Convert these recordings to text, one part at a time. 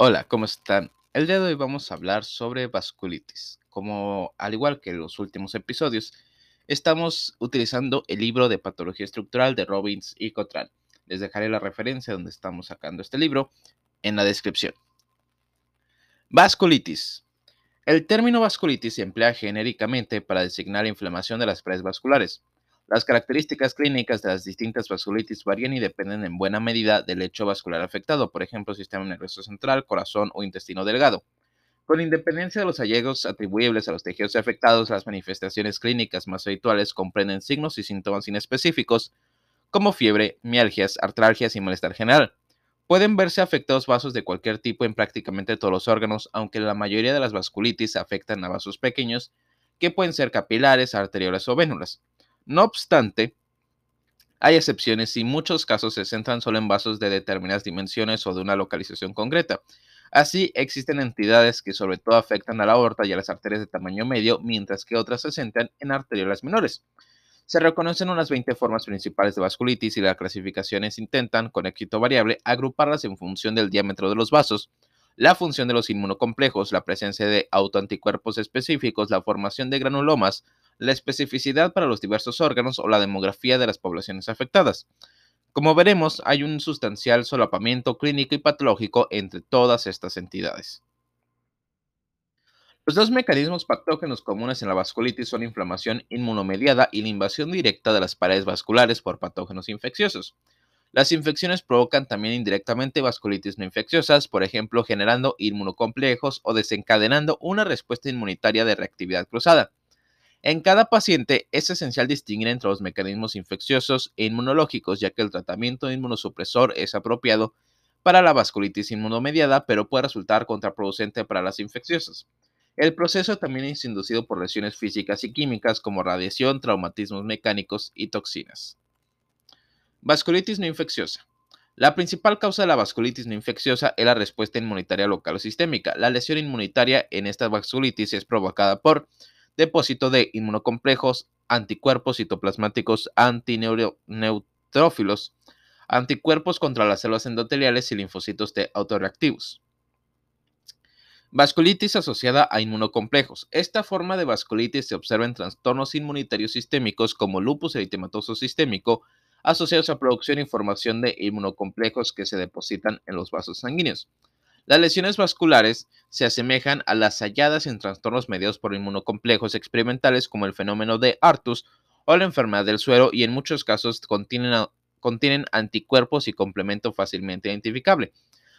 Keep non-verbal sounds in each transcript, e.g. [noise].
Hola, ¿cómo están? El día de hoy vamos a hablar sobre vasculitis. Como al igual que en los últimos episodios, estamos utilizando el libro de patología estructural de Robbins y Cotran. Les dejaré la referencia donde estamos sacando este libro en la descripción. Vasculitis. El término vasculitis se emplea genéricamente para designar la inflamación de las paredes vasculares. Las características clínicas de las distintas vasculitis varían y dependen en buena medida del hecho vascular afectado, por ejemplo, sistema nervioso central, corazón o intestino delgado. Con independencia de los hallazgos atribuibles a los tejidos afectados, las manifestaciones clínicas más habituales comprenden signos y síntomas inespecíficos como fiebre, mialgias, artralgias y malestar general. Pueden verse afectados vasos de cualquier tipo en prácticamente todos los órganos, aunque la mayoría de las vasculitis afectan a vasos pequeños, que pueden ser capilares, arteriolas o vénulas. No obstante, hay excepciones y muchos casos se centran solo en vasos de determinadas dimensiones o de una localización concreta. Así, existen entidades que sobre todo afectan a la aorta y a las arterias de tamaño medio, mientras que otras se centran en arteriolas menores. Se reconocen unas 20 formas principales de vasculitis y las clasificaciones intentan, con éxito variable, agruparlas en función del diámetro de los vasos, la función de los inmunocomplejos, la presencia de autoanticuerpos específicos, la formación de granulomas, la especificidad para los diversos órganos o la demografía de las poblaciones afectadas. Como veremos, hay un sustancial solapamiento clínico y patológico entre todas estas entidades. Los dos mecanismos patógenos comunes en la vasculitis son inflamación inmunomediada y la invasión directa de las paredes vasculares por patógenos infecciosos. Las infecciones provocan también indirectamente vasculitis no infecciosas, por ejemplo, generando inmunocomplejos o desencadenando una respuesta inmunitaria de reactividad cruzada. En cada paciente es esencial distinguir entre los mecanismos infecciosos e inmunológicos, ya que el tratamiento inmunosupresor es apropiado para la vasculitis inmunomediada, pero puede resultar contraproducente para las infecciosas. El proceso también es inducido por lesiones físicas y químicas como radiación, traumatismos mecánicos y toxinas. Vasculitis no infecciosa. La principal causa de la vasculitis no infecciosa es la respuesta inmunitaria local o sistémica. La lesión inmunitaria en esta vasculitis es provocada por depósito de inmunocomplejos, anticuerpos citoplasmáticos antineutrófilos, anticuerpos contra las células endoteliales y linfocitos T autorreactivos. Vasculitis asociada a inmunocomplejos. Esta forma de vasculitis se observa en trastornos inmunitarios sistémicos como lupus eritematoso sistémico, asociados a producción y formación de inmunocomplejos que se depositan en los vasos sanguíneos. Las lesiones vasculares se asemejan a las halladas en trastornos mediados por inmunocomplejos experimentales como el fenómeno de Artus o la enfermedad del suero y en muchos casos contienen, contienen anticuerpos y complemento fácilmente identificable.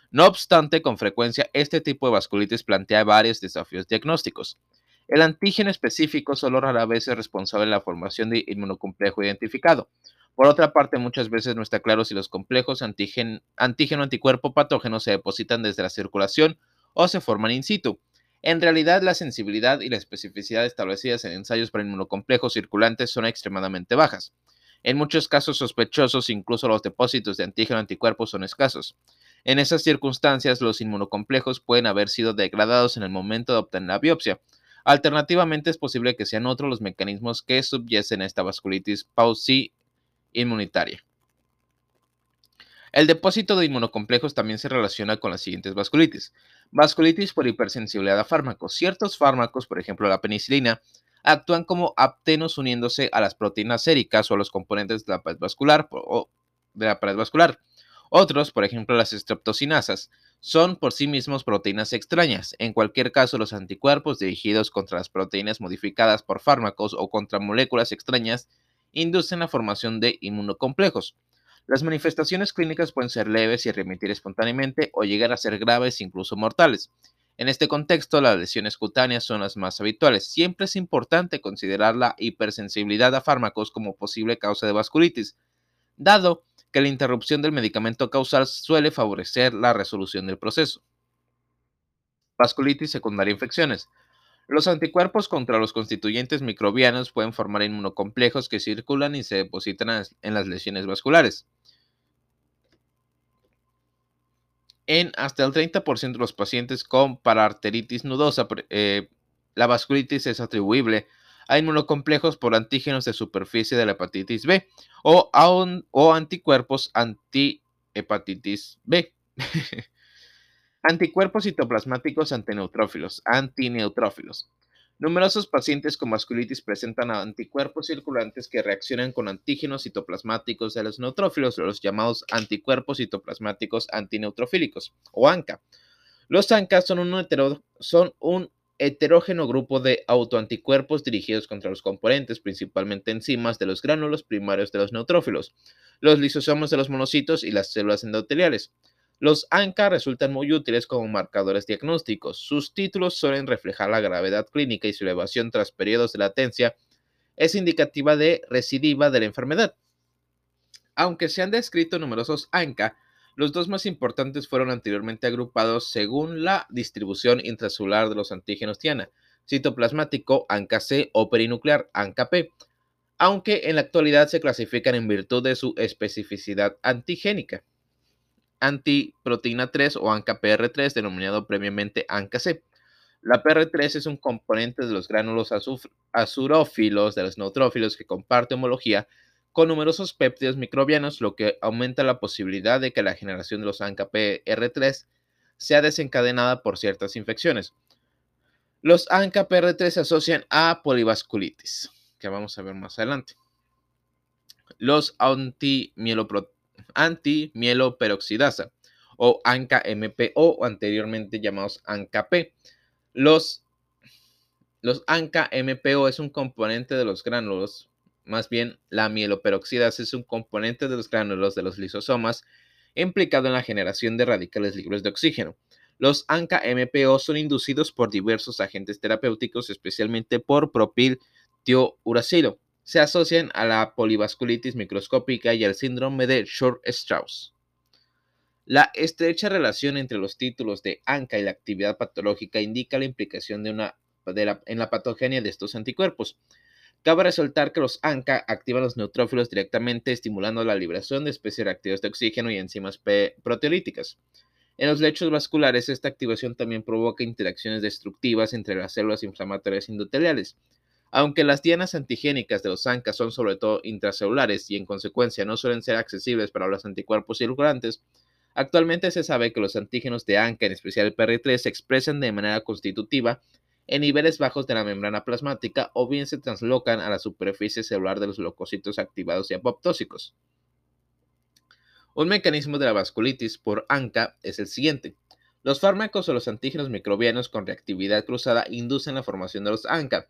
No obstante, con frecuencia este tipo de vasculitis plantea varios desafíos diagnósticos. El antígeno específico solo rara vez es responsable de la formación de inmunocomplejo identificado. Por otra parte, muchas veces no está claro si los complejos antígeno-anticuerpo patógeno se depositan desde la circulación o se forman in situ. En realidad, la sensibilidad y la especificidad establecidas en ensayos para inmunocomplejos circulantes son extremadamente bajas. En muchos casos sospechosos, incluso los depósitos de antígeno-anticuerpo son escasos. En esas circunstancias, los inmunocomplejos pueden haber sido degradados en el momento de obtener la biopsia. Alternativamente, es posible que sean otros los mecanismos que subyacen a esta vasculitis pausi inmunitaria. El depósito de inmunocomplejos también se relaciona con las siguientes vasculitis. Vasculitis por hipersensibilidad a fármacos. Ciertos fármacos, por ejemplo la penicilina, actúan como aptenos uniéndose a las proteínas séricas o a los componentes de la pared vascular o de la pared vascular. Otros, por ejemplo las streptocinasas, son por sí mismos proteínas extrañas. En cualquier caso, los anticuerpos dirigidos contra las proteínas modificadas por fármacos o contra moléculas extrañas inducen la formación de inmunocomplejos. Las manifestaciones clínicas pueden ser leves y remitir espontáneamente o llegar a ser graves, incluso mortales. En este contexto, las lesiones cutáneas son las más habituales. Siempre es importante considerar la hipersensibilidad a fármacos como posible causa de vasculitis, dado que la interrupción del medicamento causal suele favorecer la resolución del proceso. Vasculitis secundaria infecciones. Los anticuerpos contra los constituyentes microbianos pueden formar inmunocomplejos que circulan y se depositan en las lesiones vasculares. En hasta el 30% de los pacientes con pararteritis nudosa, eh, la vasculitis es atribuible a inmunocomplejos por antígenos de superficie de la hepatitis B o, o anticuerpos anti-hepatitis B. [laughs] Anticuerpos citoplasmáticos antineutrófilos, antineutrófilos. Numerosos pacientes con vasculitis presentan anticuerpos circulantes que reaccionan con antígenos citoplasmáticos de los neutrófilos, los llamados anticuerpos citoplasmáticos antineutrofílicos, o ANCA. Los ANCA son un, son un heterógeno grupo de autoanticuerpos dirigidos contra los componentes, principalmente enzimas de los gránulos primarios de los neutrófilos, los lisosomas de los monocitos y las células endoteliales. Los ANCA resultan muy útiles como marcadores diagnósticos. Sus títulos suelen reflejar la gravedad clínica y su elevación tras periodos de latencia es indicativa de recidiva de la enfermedad. Aunque se han descrito numerosos ANCA, los dos más importantes fueron anteriormente agrupados según la distribución intracelular de los antígenos Tiana, citoplasmático ANCA-C o perinuclear ANCA-P, aunque en la actualidad se clasifican en virtud de su especificidad antigénica antiproteína 3 o ANCA-PR3, denominado previamente ANCA-C. La PR3 es un componente de los gránulos azurófilos de los neutrófilos que comparte homología con numerosos péptidos microbianos, lo que aumenta la posibilidad de que la generación de los ANCA-PR3 sea desencadenada por ciertas infecciones. Los ANCA-PR3 se asocian a polivasculitis, que vamos a ver más adelante. Los antimieloproteínas antimieloperoxidasa o ANCA-MPO, anteriormente llamados ANCA-P. Los, los ANCA-MPO es un componente de los gránulos, más bien la mieloperoxidasa es un componente de los gránulos de los lisosomas implicado en la generación de radicales libres de oxígeno. Los ANCA-MPO son inducidos por diversos agentes terapéuticos, especialmente por propil tiouracilo se asocian a la polivasculitis microscópica y al síndrome de Short-Strauss. La estrecha relación entre los títulos de ANCA y la actividad patológica indica la implicación de una, en la patogenia de estos anticuerpos. Cabe resaltar que los ANCA activan los neutrófilos directamente, estimulando la liberación de especies reactivas de oxígeno y enzimas proteolíticas. En los lechos vasculares, esta activación también provoca interacciones destructivas entre las células inflamatorias endoteliales, aunque las dianas antigénicas de los ANCA son sobre todo intracelulares y en consecuencia no suelen ser accesibles para los anticuerpos circulantes, actualmente se sabe que los antígenos de ANCA, en especial el PR3, se expresan de manera constitutiva en niveles bajos de la membrana plasmática o bien se translocan a la superficie celular de los leucocitos activados y apoptósicos. Un mecanismo de la vasculitis por ANCA es el siguiente. Los fármacos o los antígenos microbianos con reactividad cruzada inducen la formación de los ANCA,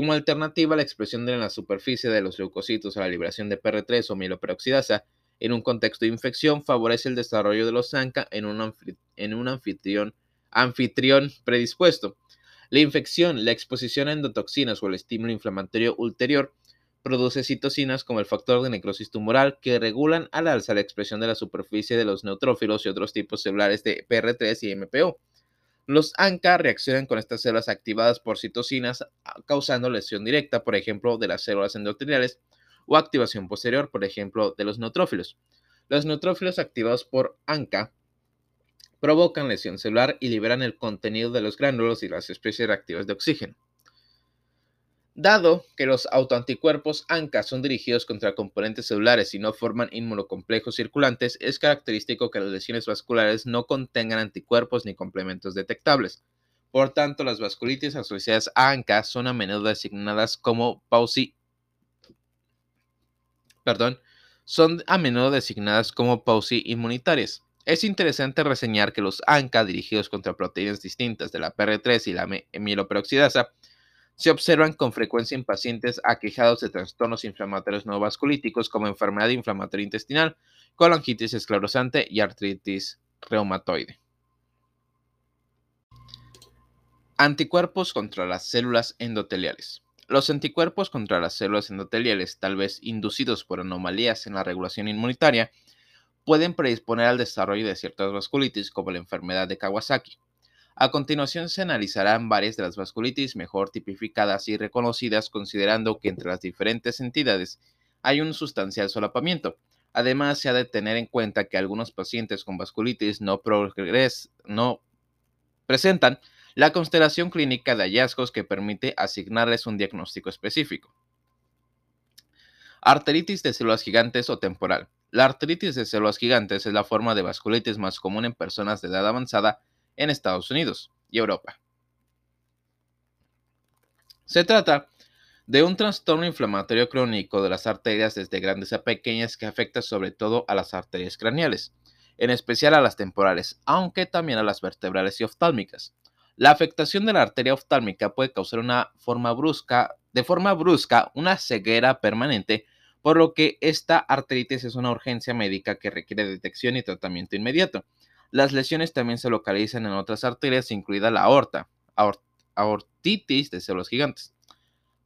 como alternativa, la expresión de la superficie de los leucocitos a la liberación de PR3 o mieloperoxidasa en un contexto de infección favorece el desarrollo de los ANCA en un, anfitrión, anfitrión predispuesto. La infección, la exposición a endotoxinas o el estímulo inflamatorio ulterior produce citocinas como el factor de necrosis tumoral que regulan al alza la expresión de la superficie de los neutrófilos y otros tipos celulares de PR3 y MPO. Los ANCA reaccionan con estas células activadas por citocinas, ah, causando lesión directa, por ejemplo, de las células endoteliales, o activación posterior, por ejemplo, de los neutrófilos. Los neutrófilos activados por ANCA provocan lesión celular y liberan el contenido de los gránulos y las especies reactivas de oxígeno. Dado que los autoanticuerpos ANCA son dirigidos contra componentes celulares y no forman inmunocomplejos circulantes, es característico que las lesiones vasculares no contengan anticuerpos ni complementos detectables. Por tanto, las vasculitis asociadas a ANCA son a menudo designadas como pausi perdón, son a menudo designadas como pausi inmunitarias. Es interesante reseñar que los ANCA dirigidos contra proteínas distintas de la PR3 y la mieloperoxidasa se observan con frecuencia en pacientes aquejados de trastornos inflamatorios no vasculíticos como enfermedad inflamatoria intestinal, colangitis esclerosante y artritis reumatoide. Anticuerpos contra las células endoteliales. Los anticuerpos contra las células endoteliales, tal vez inducidos por anomalías en la regulación inmunitaria, pueden predisponer al desarrollo de ciertas vasculitis como la enfermedad de Kawasaki. A continuación se analizarán varias de las vasculitis mejor tipificadas y reconocidas considerando que entre las diferentes entidades hay un sustancial solapamiento. Además, se ha de tener en cuenta que algunos pacientes con vasculitis no, presentan la constelación clínica de hallazgos que permite asignarles un diagnóstico específico. Arteritis de células gigantes o temporal. La arteritis de células gigantes es la forma de vasculitis más común en personas de edad avanzada en Estados Unidos y Europa. Se trata de un trastorno inflamatorio crónico de las arterias desde grandes a pequeñas que afecta sobre todo a las arterias craneales, en especial a las temporales, aunque también a las vertebrales y oftálmicas. La afectación de la arteria oftálmica puede causar una forma brusca, de forma brusca una ceguera permanente, por lo que esta arteritis es una urgencia médica que requiere detección y tratamiento inmediato. Las lesiones también se localizan en otras arterias, incluida la aorta, aortitis de células gigantes.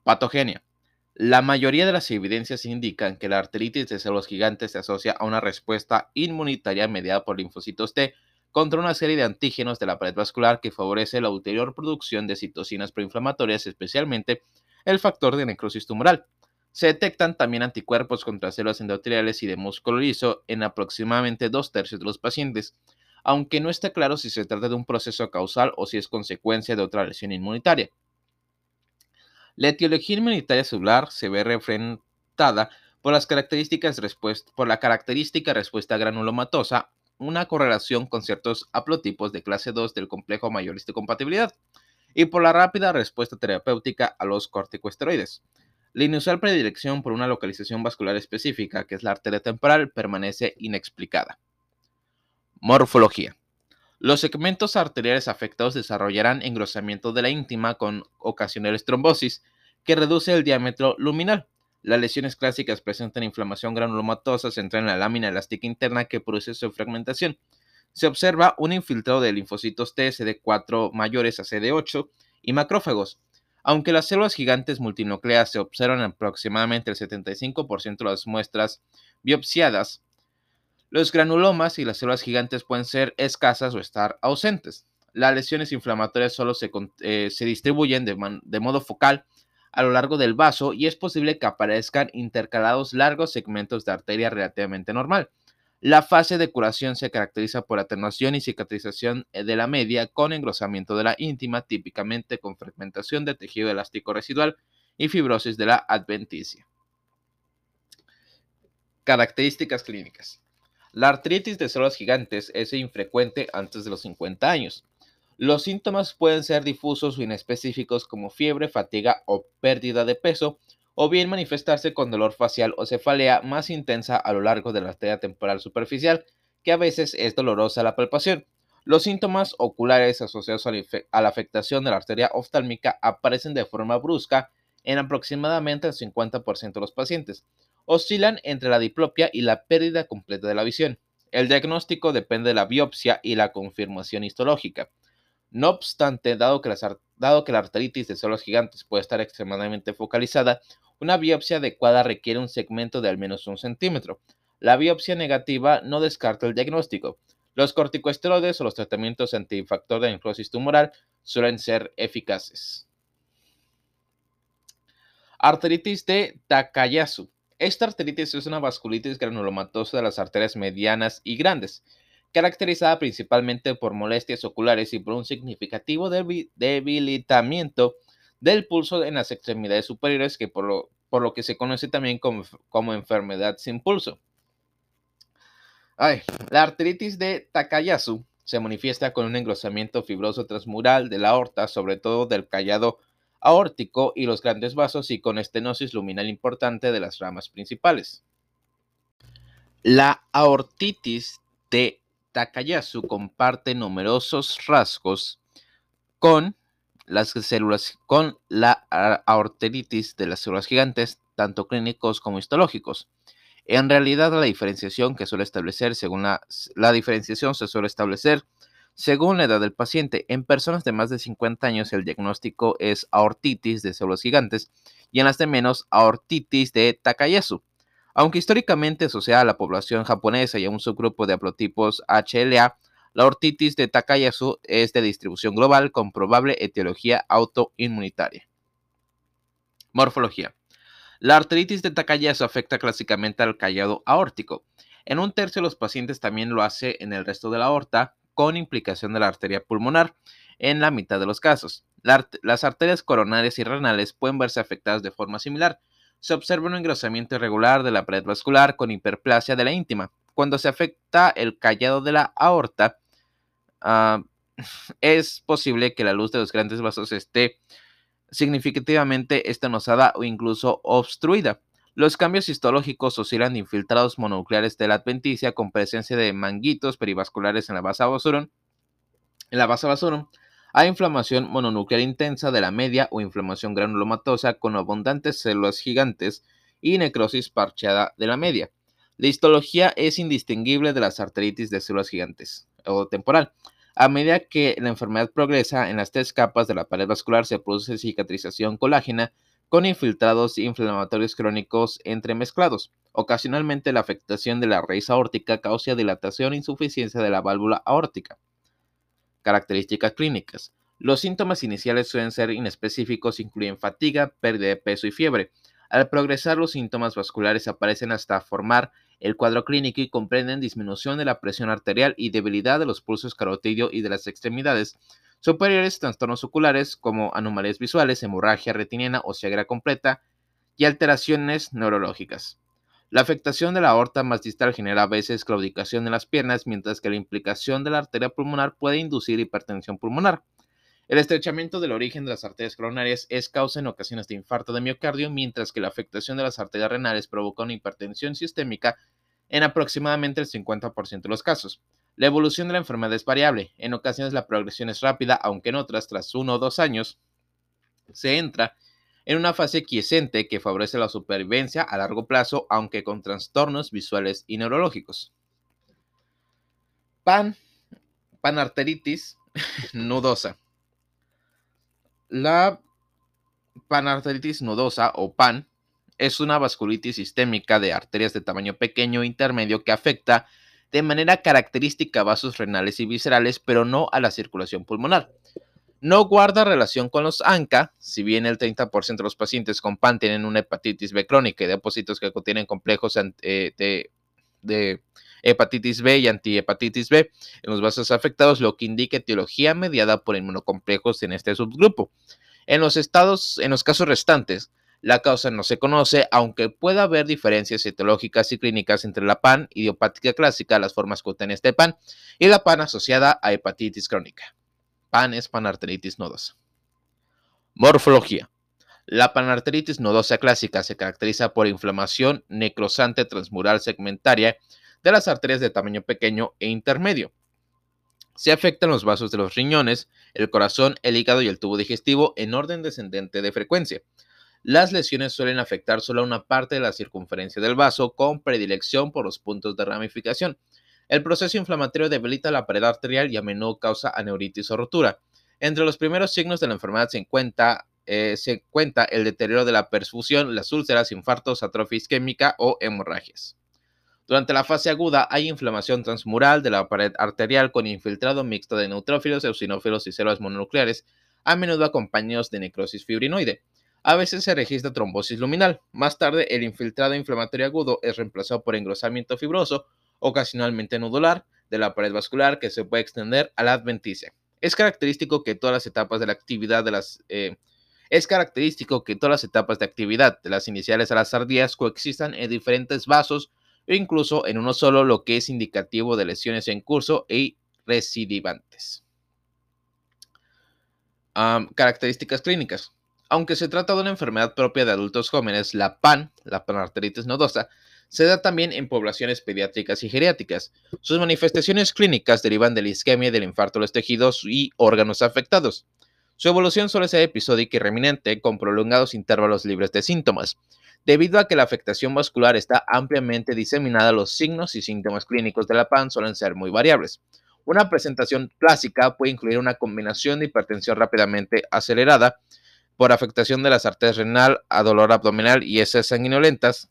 Patogenia. La mayoría de las evidencias indican que la arteritis de células gigantes se asocia a una respuesta inmunitaria mediada por linfocitos T contra una serie de antígenos de la pared vascular que favorece la ulterior producción de citocinas proinflamatorias, especialmente el factor de necrosis tumoral. Se detectan también anticuerpos contra células endoteliales y de músculo liso en aproximadamente dos tercios de los pacientes, aunque no está claro si se trata de un proceso causal o si es consecuencia de otra lesión inmunitaria. La etiología inmunitaria celular se ve refrentada por, las características por la característica respuesta granulomatosa, una correlación con ciertos haplotipos de clase 2 del complejo mayorista de compatibilidad, y por la rápida respuesta terapéutica a los corticosteroides. La inusual predilección por una localización vascular específica, que es la arteria temporal, permanece inexplicada. Morfología. Los segmentos arteriales afectados desarrollarán engrosamiento de la íntima con ocasionales trombosis, que reduce el diámetro luminal. Las lesiones clásicas presentan inflamación granulomatosa central en la lámina elástica interna que produce su fragmentación. Se observa un infiltrado de linfocitos T, CD4 mayores a CD8 y macrófagos. Aunque las células gigantes multinucleadas se observan en aproximadamente el 75% de las muestras biopsiadas, los granulomas y las células gigantes pueden ser escasas o estar ausentes. Las lesiones inflamatorias solo se, eh, distribuyen de, modo focal a lo largo del vaso y es posible que aparezcan intercalados largos segmentos de arteria relativamente normal. La fase de curación se caracteriza por atenuación y cicatrización eh, de la media con engrosamiento de la íntima, típicamente con fragmentación de tejido elástico residual y fibrosis de la adventicia. Características clínicas. La artritis de células gigantes es infrecuente antes de los 50 años. Los síntomas pueden ser difusos o inespecíficos como fiebre, fatiga o pérdida de peso, o bien manifestarse con dolor facial o cefalea más intensa a lo largo de la arteria temporal superficial, que a veces es dolorosa la palpación. Los síntomas oculares asociados a la afectación de la arteria oftálmica aparecen de forma brusca en aproximadamente el 50% de los pacientes oscilan entre la diplopia y la pérdida completa de la visión. El diagnóstico depende de la biopsia y la confirmación histológica. No obstante, dado que, la arteritis de células gigantes puede estar extremadamente focalizada, una biopsia adecuada requiere un segmento de al menos un centímetro. La biopsia negativa no descarta el diagnóstico. Los corticosteroides o los tratamientos antifactor de necrosis tumoral suelen ser eficaces. Arteritis de Takayasu. Esta arteritis es una vasculitis granulomatosa de las arterias medianas y grandes, caracterizada principalmente por molestias oculares y por un significativo debilitamiento del pulso en las extremidades superiores, que por lo, que se conoce también como, enfermedad sin pulso. la arteritis de Takayasu se manifiesta con un engrosamiento fibroso transmural de la aorta, sobre todo del callado aórtico y los grandes vasos y con estenosis luminal importante de las ramas principales. La aortitis de Takayasu comparte numerosos rasgos con las células con la aorteritis de las células gigantes, tanto clínicos como histológicos. En realidad, la diferenciación que suele establecer, según la, la diferenciación se suele establecer según la edad del paciente, en personas de más de 50 años el diagnóstico es aortitis de células gigantes y en las de menos aortitis de Takayasu. Aunque históricamente asociada a la población japonesa y a un subgrupo de haplotipos HLA, la aortitis de Takayasu es de distribución global con probable etiología autoinmunitaria. Morfología. La arteritis de Takayasu afecta clásicamente al callado aórtico. En un tercio de los pacientes también lo hace en el resto de la aorta, con implicación de la arteria pulmonar en la mitad de los casos. las arterias coronarias y renales pueden verse afectadas de forma similar. Se observa un engrosamiento irregular de la pared vascular con hiperplasia de la íntima. Cuando se afecta el callado de la aorta, ah, [laughs] es posible que la luz de los grandes vasos esté significativamente estenosada o incluso obstruida. Los cambios histológicos oscilan infiltrados mononucleares de la adventicia con presencia de manguitos perivasculares en la base basurón, en la a inflamación mononuclear intensa de la media o inflamación granulomatosa con abundantes células gigantes y necrosis parcheada de la media. La histología es indistinguible de las arteritis de células gigantes o temporal. A medida que la enfermedad progresa en las tres capas de la pared vascular se produce cicatrización colágena con infiltrados inflamatorios crónicos entremezclados. Ocasionalmente la afectación de la raíz aórtica causa dilatación e insuficiencia de la válvula aórtica. Características clínicas. Los síntomas iniciales suelen ser inespecíficos, incluyen fatiga, pérdida de peso y fiebre. Al progresar, los síntomas vasculares aparecen hasta formar el cuadro clínico y comprenden disminución de la presión arterial y debilidad de los pulsos carotidio y de las extremidades superiores, trastornos oculares como anomalías visuales, hemorragia retiniana o ceguera completa y alteraciones neurológicas. La afectación de la aorta más distal genera a veces claudicación en las piernas, mientras que la implicación de la arteria pulmonar puede inducir hipertensión pulmonar. El estrechamiento del origen de las arterias coronarias es causa en ocasiones de infarto de miocardio, mientras que la afectación de las arterias renales provoca una hipertensión sistémica en aproximadamente el 50% de los casos. La evolución de la enfermedad es variable. En ocasiones la progresión es rápida, aunque en otras, tras uno o dos años, se entra en una fase quiescente que favorece la supervivencia a largo plazo, aunque con trastornos visuales y neurológicos. PAN, panarteritis [laughs] nudosa. La panarteritis nudosa o PAN es una vasculitis sistémica de arterias de tamaño pequeño e intermedio que afecta de manera característica a vasos renales y viscerales, pero no a la circulación pulmonar. No guarda relación con los ANCA, si bien el 30% de los pacientes con PAN tienen una hepatitis B crónica y depósitos que contienen complejos eh, de, hepatitis B y antihepatitis B en los vasos afectados, lo que indica etiología mediada por inmunocomplejos en este subgrupo. En los estados, en los casos restantes, la causa no se conoce, aunque pueda haber diferencias etiológicas y clínicas entre la PAN idiopática clásica, las formas cutáneas de PAN, y la PAN asociada a hepatitis crónica. PAN es panarteritis nodosa. Morfología. La panarteritis nodosa clásica se caracteriza por inflamación necrosante transmural segmentaria de las arterias de tamaño pequeño e intermedio. Se afectan los vasos de los riñones, el corazón, el hígado y el tubo digestivo en orden descendente de frecuencia. Las lesiones suelen afectar solo a una parte de la circunferencia del vaso, con predilección por los puntos de ramificación. El proceso inflamatorio debilita la pared arterial y a menudo causa aneuritis o rotura. Entre los primeros signos de la enfermedad se encuentra, eh, se el deterioro de la perfusión, las úlceras, infartos, atrofia isquémica o hemorragias. Durante la fase aguda hay inflamación transmural de la pared arterial con infiltrado mixto de neutrófilos, eosinófilos y células mononucleares, a menudo acompañados de necrosis fibrinoide. A veces se registra trombosis luminal. Más tarde, el infiltrado inflamatorio agudo es reemplazado por engrosamiento fibroso ocasionalmente nodular de la pared vascular que se puede extender a la adventicia. Es característico que todas las etapas de la actividad de las eh, es característico que todas las etapas de actividad de las iniciales a las tardías coexistan en diferentes vasos o incluso en uno solo, lo que es indicativo de lesiones en curso y recidivantes. características clínicas. Aunque se trata de una enfermedad propia de adultos jóvenes, la PAN, la panarteritis nodosa, se da también en poblaciones pediátricas y geriátricas. Sus manifestaciones clínicas derivan de la isquemia y del infarto de los tejidos y órganos afectados. Su evolución suele ser episódica y reminente, con prolongados intervalos libres de síntomas. Debido a que la afectación vascular está ampliamente diseminada, los signos y síntomas clínicos de la PAN suelen ser muy variables. Una presentación clásica puede incluir una combinación de hipertensión rápidamente acelerada por afectación de las arterias renal a dolor abdominal y heces sanguinolentas,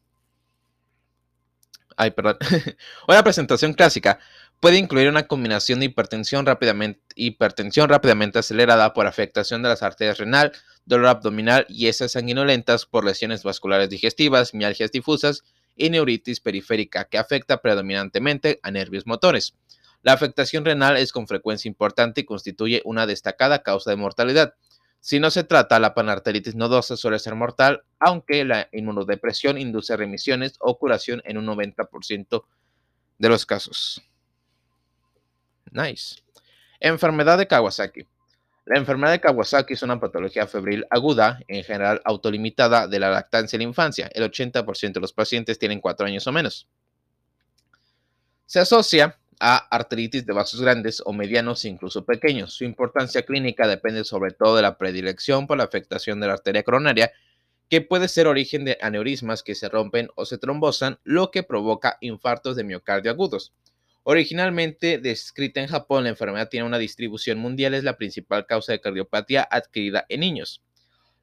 Ay, perdón. [laughs] Una presentación clásica puede incluir una combinación de hipertensión rápidamente, hipertensión rápidamente acelerada por afectación de las arterias renal, dolor abdominal y esas sanguinolentas por lesiones vasculares digestivas, mialgias difusas y neuritis periférica que afecta predominantemente a nervios motores. La afectación renal es con frecuencia importante y constituye una destacada causa de mortalidad. Si no se trata, la panarteritis nodosa suele ser mortal, aunque la inmunodepresión induce remisiones o curación en un 90% de los casos. Nice. Enfermedad de Kawasaki. La enfermedad de Kawasaki es una patología febril aguda, en general autolimitada, de la lactancia en la infancia. El 80% de los pacientes tienen 4 años o menos. Se asocia a arteritis de vasos grandes o medianos incluso pequeños. Su importancia clínica depende sobre todo de la predilección por la afectación de la arteria coronaria, que puede ser origen de aneurismas que se rompen o se trombosan, lo que provoca infartos de miocardio agudos. Originalmente descrita en Japón, la enfermedad tiene una distribución mundial, es la principal causa de cardiopatía adquirida en niños.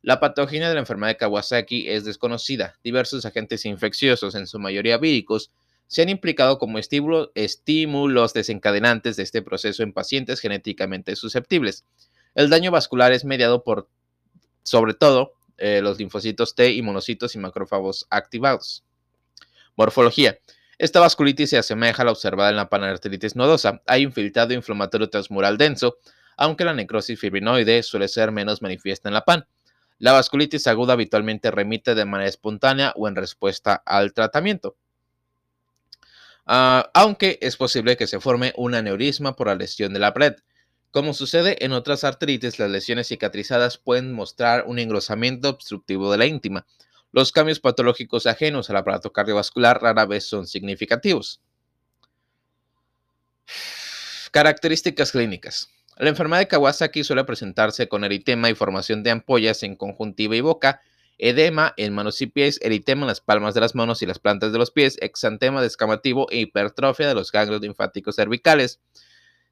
La patogenia de la enfermedad de Kawasaki es desconocida. Diversos agentes infecciosos, en su mayoría víricos, se han implicado como estímulos desencadenantes de este proceso en pacientes genéticamente susceptibles. El daño vascular es mediado por, sobre todo, eh, los linfocitos T y monocitos y macrófagos activados. Morfología. Esta vasculitis se asemeja a la observada en la panarteritis nodosa. Hay infiltrado inflamatorio transmural denso, aunque la necrosis fibrinoide suele ser menos manifiesta en la PAN. La vasculitis aguda habitualmente remite de manera espontánea o en respuesta al tratamiento. Ah, aunque es posible que se forme un aneurisma por la lesión de la pared. Como sucede en otras artritis, las lesiones cicatrizadas pueden mostrar un engrosamiento obstructivo de la íntima. Los cambios patológicos ajenos al aparato cardiovascular rara vez son significativos. Características clínicas. La enfermedad de Kawasaki suele presentarse con eritema y formación de ampollas en conjuntiva y boca, edema en manos y pies, eritema en las palmas de las manos y las plantas de los pies, exantema descamativo e hipertrofia de los ganglios linfáticos cervicales,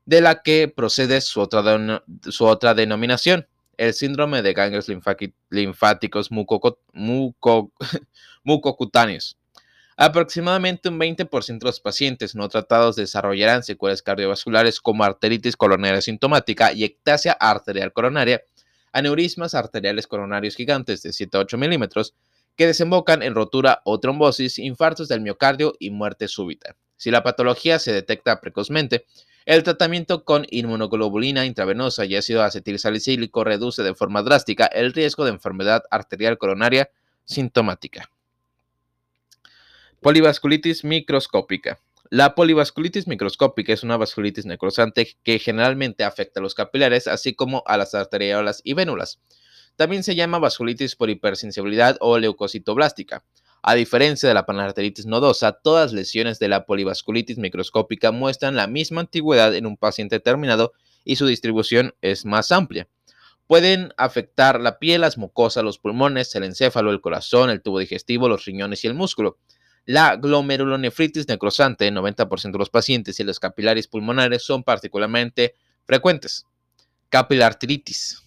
de la que procede su otra, su otra denominación, el síndrome de ganglios linfáticos [laughs] mucocutáneos. Aproximadamente un 20% de los pacientes no tratados desarrollarán secuelas cardiovasculares como arteritis coronaria sintomática y ectasia arterial coronaria, aneurismas arteriales coronarios gigantes de 7 a 8 milímetros que desembocan en rotura o trombosis, infartos del miocardio y muerte súbita. Si la patología se detecta precozmente, el tratamiento con inmunoglobulina intravenosa y ácido acetilsalicílico reduce de forma drástica el riesgo de enfermedad arterial coronaria sintomática. Polivasculitis microscópica. La polivasculitis microscópica es una vasculitis necrosante que generalmente afecta a los capilares, así como a las arteriolas y vénulas. También se llama vasculitis por hipersensibilidad o leucocitoblástica. A diferencia de la panarteritis nodosa, todas lesiones de la polivasculitis microscópica muestran la misma antigüedad en un paciente determinado y su distribución es más amplia. Pueden afectar la piel, las mucosas, los pulmones, el encéfalo, el corazón, el tubo digestivo, los riñones y el músculo. La glomerulonefritis necrosante en 90% de los pacientes y los capilares pulmonares son particularmente frecuentes. Capilartritis.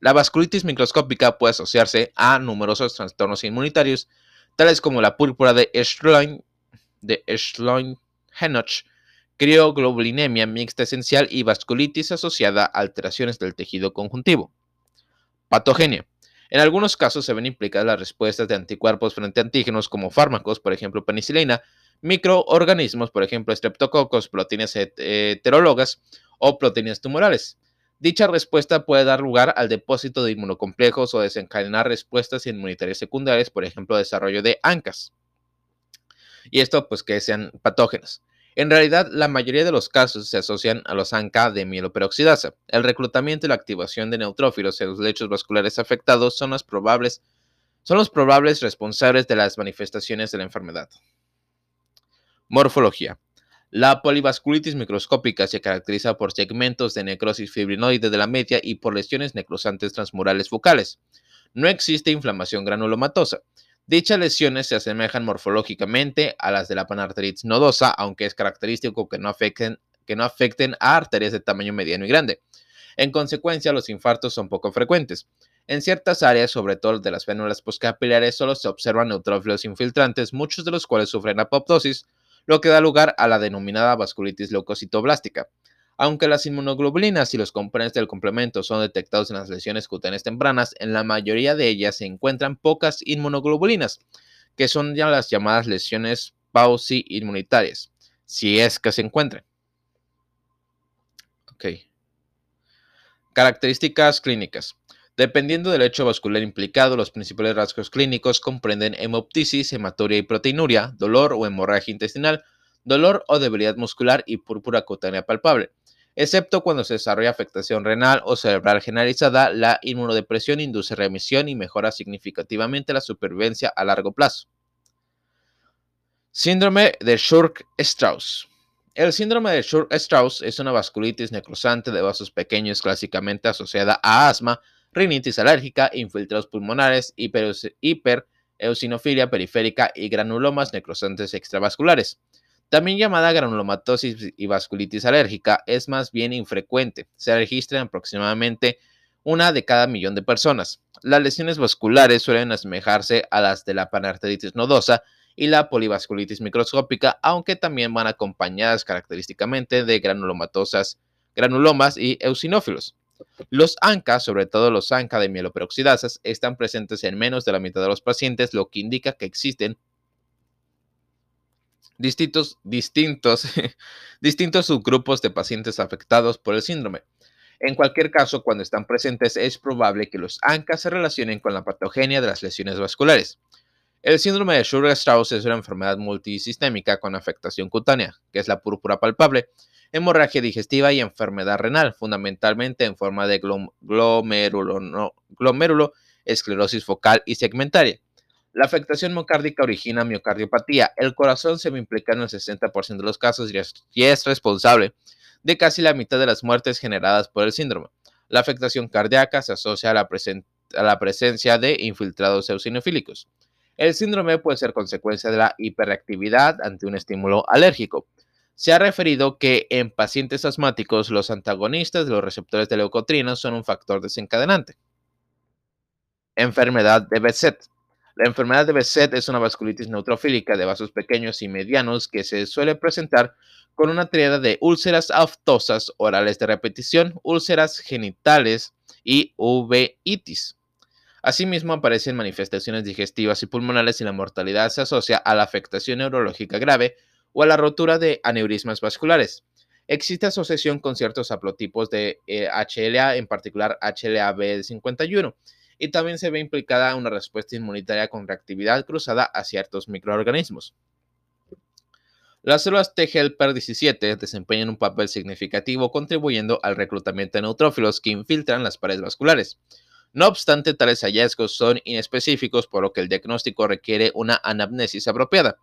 La vasculitis microscópica puede asociarse a numerosos trastornos inmunitarios tales como la púrpura de Schlein, de Schlein-Henoch, crioglobulinemia mixta esencial y vasculitis asociada a alteraciones del tejido conjuntivo. Patogenia. En algunos casos se ven implicadas las respuestas de anticuerpos frente a antígenos como fármacos, por ejemplo penicilina, microorganismos, por ejemplo streptococos, proteínas heterólogas o proteínas tumorales. Dicha respuesta puede dar lugar al depósito de inmunocomplejos o desencadenar respuestas inmunitarias secundarias, por ejemplo, desarrollo de ANCAS. Y esto, pues, que sean patógenos. En realidad, la mayoría de los casos se asocian a los ANCA de mieloperoxidasa. El reclutamiento y la activación de neutrófilos en los lechos vasculares afectados son, probables, son los probables responsables de las manifestaciones de la enfermedad. Morfología. La polivasculitis microscópica se caracteriza por segmentos de necrosis fibrinoide de la media y por lesiones necrosantes transmurales focales. No existe inflamación granulomatosa. Dichas lesiones se asemejan morfológicamente a las de la panarteritis nodosa, aunque es característico que no afecten, que no afecten a arterias de tamaño mediano y grande. En consecuencia, los infartos son poco frecuentes. En ciertas áreas, sobre todo de las vénulas postcapilares, solo se observan neutrófilos infiltrantes, muchos de los cuales sufren apoptosis, lo que da lugar a la denominada vasculitis leucocitoblástica. Aunque las inmunoglobulinas y los componentes del complemento son detectados en las lesiones cutáneas tempranas, en la mayoría de ellas se encuentran pocas inmunoglobulinas, que son ya las llamadas lesiones pausi inmunitarias, si es que se encuentran. Características clínicas. Dependiendo del hecho vascular implicado, los principales rasgos clínicos comprenden hemoptisis, hematuria y proteinuria, dolor o hemorragia intestinal, dolor o debilidad muscular y púrpura cutánea palpable. Excepto cuando se desarrolla afectación renal o cerebral generalizada, la inmunodepresión induce remisión y mejora significativamente la supervivencia a largo plazo. Síndrome de Schurk-Strauss. El síndrome de Schurk-Strauss es una vasculitis necrosante de vasos pequeños clásicamente asociada a asma, rinitis alérgica, infiltrados pulmonares, hipereosinofilia periférica y granulomas necrosantes extravasculares. También llamada granulomatosis y vasculitis alérgica, es más bien infrecuente. Se registra aproximadamente una de cada millón de personas. Las lesiones vasculares suelen asemejarse a las de la panarteritis nodosa y la polivasculitis microscópica, aunque también van acompañadas característicamente de granulomatosas, granulomas y eosinófilos. Los ANCA, sobre todo los ANCA de mieloperoxidasas, están presentes en menos de la mitad de los pacientes, lo que indica que existen distintos, distintos, [laughs] distintos subgrupos de pacientes afectados por el síndrome. En cualquier caso, cuando están presentes, es probable que los ANCA se relacionen con la patogenia de las lesiones vasculares. El síndrome de Sjögren-Strauss es una enfermedad multisistémica con afectación cutánea, que es la púrpura palpable, hemorragia digestiva y enfermedad renal, fundamentalmente en forma de glomérulo esclerosis focal y segmentaria. La afectación miocárdica origina miocardiopatía. El corazón se implica en el 60% de los casos y es responsable de casi la mitad de las muertes generadas por el síndrome. La afectación cardíaca se asocia a la, presencia de infiltrados eosinofílicos. El síndrome puede ser consecuencia de la hiperactividad ante un estímulo alérgico. Se ha referido que en pacientes asmáticos los antagonistas de los receptores de leucotrienos son un factor desencadenante. Enfermedad de Behçet. La enfermedad de Behçet es una vasculitis neutrofílica de vasos pequeños y medianos que se suele presentar con una triada de úlceras aftosas orales de repetición, úlceras genitales y uveitis. Asimismo, aparecen manifestaciones digestivas y pulmonares y la mortalidad se asocia a la afectación neurológica grave o a la rotura de aneurismas vasculares. Existe asociación con ciertos haplotipos de HLA, eh, en particular HLA-B51, y también se ve implicada una respuesta inmunitaria con reactividad cruzada a ciertos microorganismos. Las células T helper 17 desempeñan un papel significativo contribuyendo al reclutamiento de neutrófilos que infiltran las paredes vasculares. No obstante, tales hallazgos son inespecíficos, por lo que el diagnóstico requiere una anamnesis apropiada.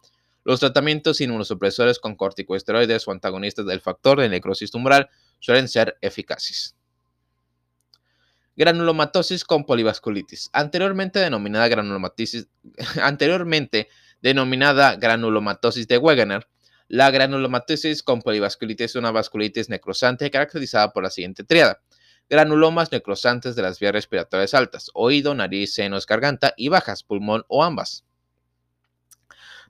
Los tratamientos inmunosupresores con corticosteroides o antagonistas del factor de necrosis tumoral suelen ser eficaces. Granulomatosis con polivasculitis. Anteriormente denominada granulomatosis, [laughs] anteriormente denominada granulomatosis de Wegener, la granulomatosis con polivasculitis es una vasculitis necrosante caracterizada por la siguiente triada. Granulomas necrosantes de las vías respiratorias altas, oído, nariz, senos, garganta y bajas, pulmón o ambas.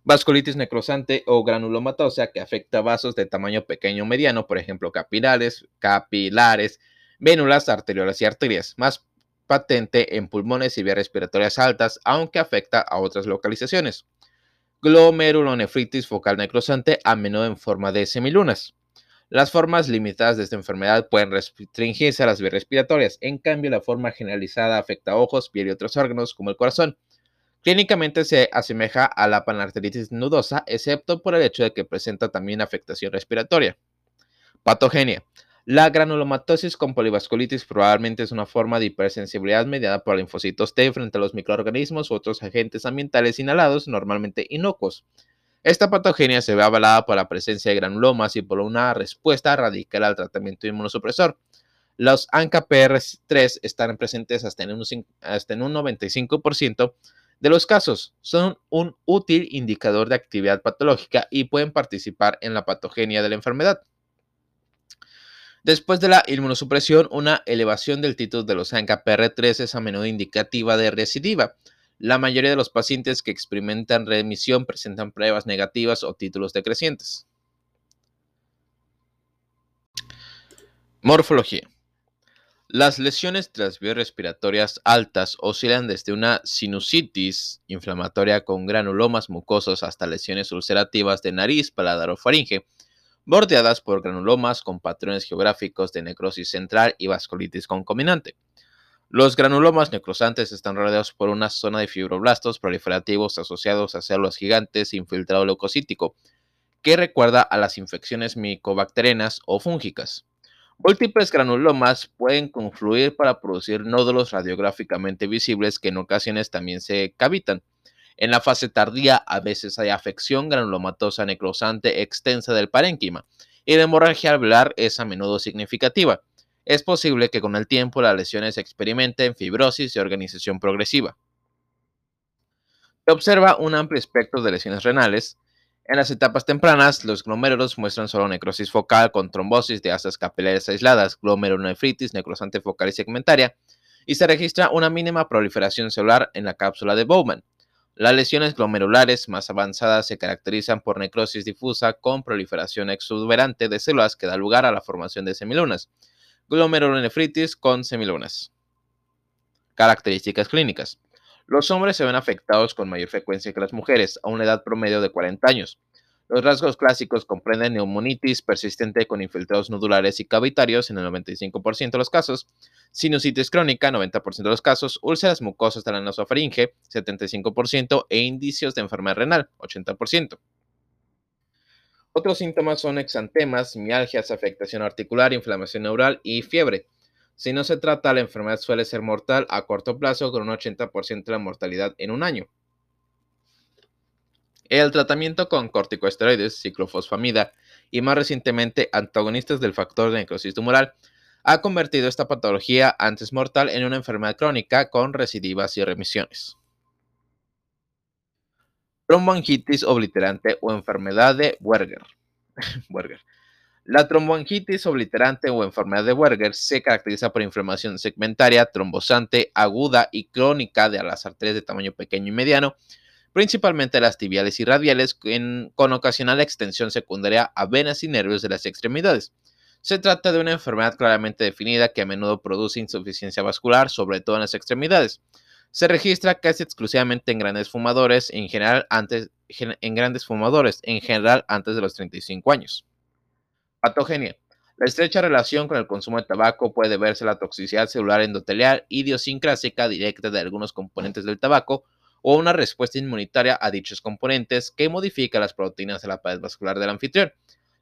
Vasculitis necrosante o granulomatosa que afecta vasos de tamaño pequeño o mediano, por ejemplo, capilares, capilares, vénulas, arteriolas y arterias, más patente en pulmones y vías respiratorias altas, aunque afecta a otras localizaciones. Glomerulonefritis focal necrosante, a menudo en forma de semilunas. Las formas limitadas de esta enfermedad pueden restringirse a las vías respiratorias, en cambio la forma generalizada afecta a ojos, piel y otros órganos como el corazón. Clínicamente se asemeja a la panarteritis nudosa, excepto por el hecho de que presenta también afectación respiratoria. Patogenia. La granulomatosis con polivasculitis probablemente es una forma de hipersensibilidad mediada por linfocitos T frente a los microorganismos u otros agentes ambientales inhalados, normalmente inocuos. Esta patogenia se ve avalada por la presencia de granulomas y por una respuesta radical al tratamiento inmunosupresor. Los ANCA-PR3 están presentes hasta en un, hasta en un 95% de los casos. Son un útil indicador de actividad patológica y pueden participar en la patogenia de la enfermedad. Después de la inmunosupresión, una elevación del título de los ANCA-PR3 es a menudo indicativa de recidiva. La mayoría de los pacientes que experimentan remisión presentan pruebas negativas o títulos decrecientes. Morfología. Las lesiones respiratorias altas oscilan desde una sinusitis inflamatoria con granulomas mucosos hasta lesiones ulcerativas de nariz, paladar o faringe bordeadas por granulomas con patrones geográficos de necrosis central y vasculitis concominante. Los granulomas necrosantes están rodeados por una zona de fibroblastos proliferativos asociados a células gigantes infiltrado leucocítico, que recuerda a las infecciones micobacterianas o fúngicas. Múltiples granulomas pueden confluir para producir nódulos radiográficamente visibles que en ocasiones también se cavitan. En la fase tardía a veces hay afección granulomatosa necrosante extensa del parénquima y la hemorragia alveolar es a menudo significativa. Es posible que con el tiempo las lesiones experimenten fibrosis y organización progresiva. Se observa un amplio espectro de lesiones renales. En las etapas tempranas, los glomérulos muestran solo necrosis focal con trombosis de asas capilares aisladas, glomerulonefritis necrosante focal y segmentaria, y se registra una mínima proliferación celular en la cápsula de Bowman. Las lesiones glomerulares más avanzadas se caracterizan por necrosis difusa con proliferación exuberante de células que da lugar a la formación de semilunas. Glomerulonefritis con semilunas. Características clínicas. Los hombres se ven afectados con mayor frecuencia que las mujeres, a una edad promedio de 40 años. Los rasgos clásicos comprenden neumonitis persistente con infiltrados nodulares y cavitarios en el 95% de los casos, sinusitis crónica 90% de los casos, úlceras mucosas de la nasofaringe 75% e indicios de enfermedad renal 80%. Otros síntomas son exantemas, mialgias, afectación articular, inflamación neural y fiebre. Si no se trata, la enfermedad suele ser mortal a corto plazo con un 80% de la mortalidad en un año. El tratamiento con corticosteroides, ciclofosfamida y más recientemente antagonistas del factor de necrosis tumoral ha convertido esta patología antes mortal en una enfermedad crónica con recidivas y remisiones. Tromboangitis obliterante o enfermedad de Werger. [laughs] La tromboangitis obliterante o enfermedad de Werger se caracteriza por inflamación segmentaria, trombosante, aguda y crónica de las arterias de tamaño pequeño y mediano, principalmente las tibiales y radiales, con ocasional extensión secundaria a venas y nervios de las extremidades. Se trata de una enfermedad claramente definida que a menudo produce insuficiencia vascular, sobre todo en las extremidades. Se registra casi exclusivamente en grandes fumadores, en general antes, en grandes fumadores, en general antes de los 35 años. Patogenia. La estrecha relación con el consumo de tabaco puede verse la toxicidad celular endotelial idiosincrásica directa de algunos componentes del tabaco, o una respuesta inmunitaria a dichos componentes que modifica las proteínas de la pared vascular del anfitrión.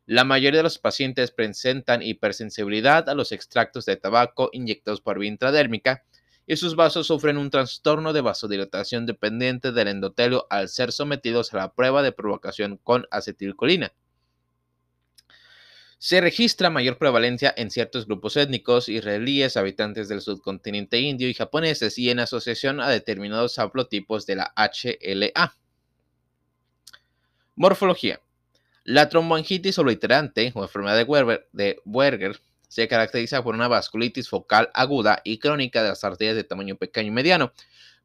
La mayoría de los pacientes presentan hipersensibilidad a los extractos de tabaco inyectados por vía intradérmica y sus vasos sufren un trastorno de vasodilatación dependiente del endotelio al ser sometidos a la prueba de provocación con acetilcolina. Se registra mayor prevalencia en ciertos grupos étnicos, israelíes, habitantes del subcontinente indio y japoneses y en asociación a determinados haplotipos de la HLA. Morfología. La tromboangitis obliterante o enfermedad de Werger, se caracteriza por una vasculitis focal aguda y crónica de las arterias de tamaño pequeño y mediano,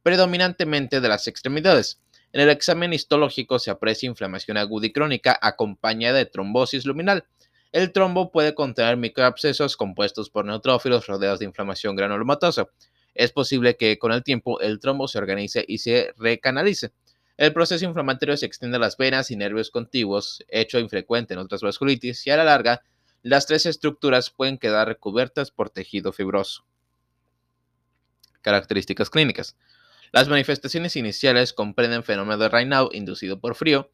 predominantemente de las extremidades. En el examen histológico se aprecia inflamación aguda y crónica acompañada de trombosis luminal. El trombo puede contener microabscesos compuestos por neutrófilos rodeados de inflamación granulomatosa. Es posible que con el tiempo el trombo se organice y se recanalice. El proceso inflamatorio se extiende a las venas y nervios contiguos, hecho infrecuente en otras vasculitis, y a la larga, las tres estructuras pueden quedar recubiertas por tejido fibroso. Características clínicas. Las manifestaciones iniciales comprenden fenómeno de Raynaud inducido por frío,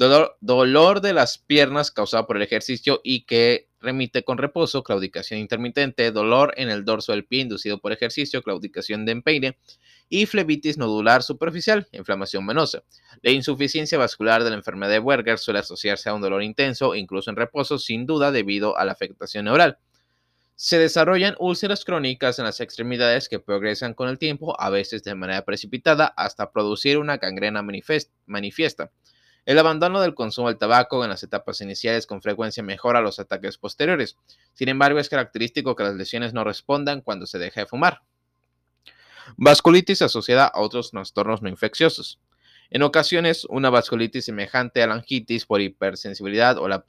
Dolor, de las piernas causado por el ejercicio y que remite con reposo, claudicación intermitente, dolor en el dorso del pie inducido por ejercicio, claudicación de empeine y flebitis nodular superficial, inflamación venosa. La insuficiencia vascular de la enfermedad de Werger suele asociarse a un dolor intenso, incluso en reposo, sin duda debido a la afectación neural. Se desarrollan úlceras crónicas en las extremidades que progresan con el tiempo, a veces de manera precipitada, hasta producir una gangrena manifiesta. El abandono del consumo del tabaco en las etapas iniciales con frecuencia mejora los ataques posteriores. Sin embargo, es característico que las lesiones no respondan cuando se deja de fumar. Vasculitis asociada a otros trastornos no infecciosos. En ocasiones, una vasculitis semejante a la angitis por hipersensibilidad o la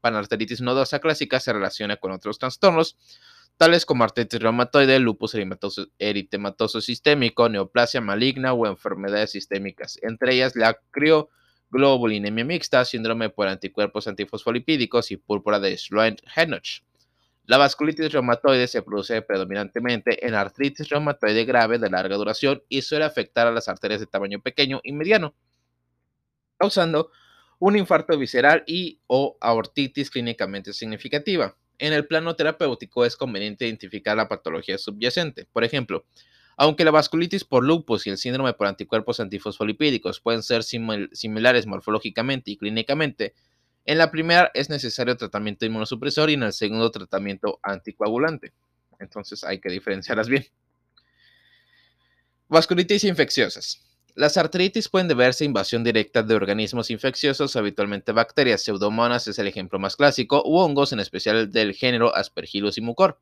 panarteritis nodosa clásica se relaciona con otros trastornos, tales como artritis reumatoide, lupus eritematoso, sistémico, neoplasia maligna o enfermedades sistémicas, entre ellas la crio globulinemia mixta, síndrome por anticuerpos antifosfolipídicos y púrpura de Sloan-Henoch. La vasculitis reumatoide se produce predominantemente en artritis reumatoide grave de larga duración y suele afectar a las arterias de tamaño pequeño y mediano, causando un infarto visceral y o aortitis clínicamente significativa. En el plano terapéutico es conveniente identificar la patología subyacente. Por ejemplo, aunque la vasculitis por lupus y el síndrome por anticuerpos antifosfolipídicos pueden ser similares morfológicamente y clínicamente, en la primera es necesario tratamiento inmunosupresor y en el segundo tratamiento anticoagulante. Entonces hay que diferenciarlas bien. Vasculitis infecciosas. Las artritis pueden deberse a invasión directa de organismos infecciosos, habitualmente bacterias, pseudomonas es el ejemplo más clásico, u hongos, en especial del género Aspergillus y Mucor.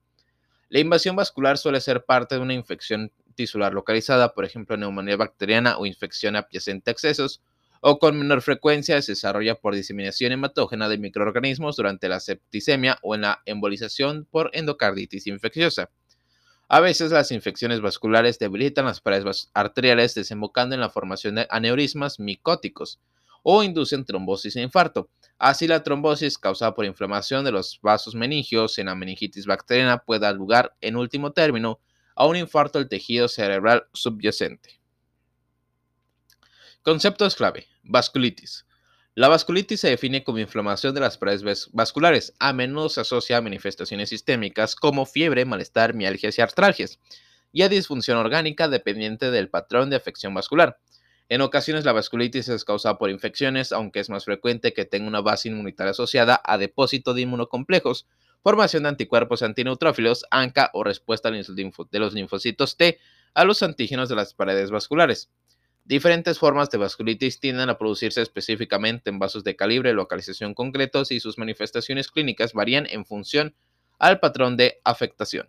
La invasión vascular suele ser parte de una infección tisular localizada, por ejemplo, neumonía bacteriana o infección adyacente a excesos, o con menor frecuencia se desarrolla por diseminación hematógena de microorganismos durante la septicemia o en la embolización por endocarditis infecciosa. A veces las infecciones vasculares debilitan las paredes arteriales desembocando en la formación de aneurismas micóticos o inducen trombosis e infarto. Así la trombosis causada por inflamación de los vasos meningios en la meningitis bacteriana puede dar lugar, en último término, a un infarto del tejido cerebral subyacente. Conceptos clave. Vasculitis. La vasculitis se define como inflamación de las paredes vasculares. A menudo se asocia a manifestaciones sistémicas como fiebre, malestar, mialgias y artralgias, y a disfunción orgánica dependiente del patrón de afección vascular. En ocasiones la vasculitis es causada por infecciones, aunque es más frecuente que tenga una base inmunitaria asociada a depósito de inmunocomplejos, formación de anticuerpos antineutrófilos, ANCA o respuesta de los linfocitos T a los antígenos de las paredes vasculares. Diferentes formas de vasculitis tienden a producirse específicamente en vasos de calibre, localización concretos y sus manifestaciones clínicas varían en función al patrón de afectación.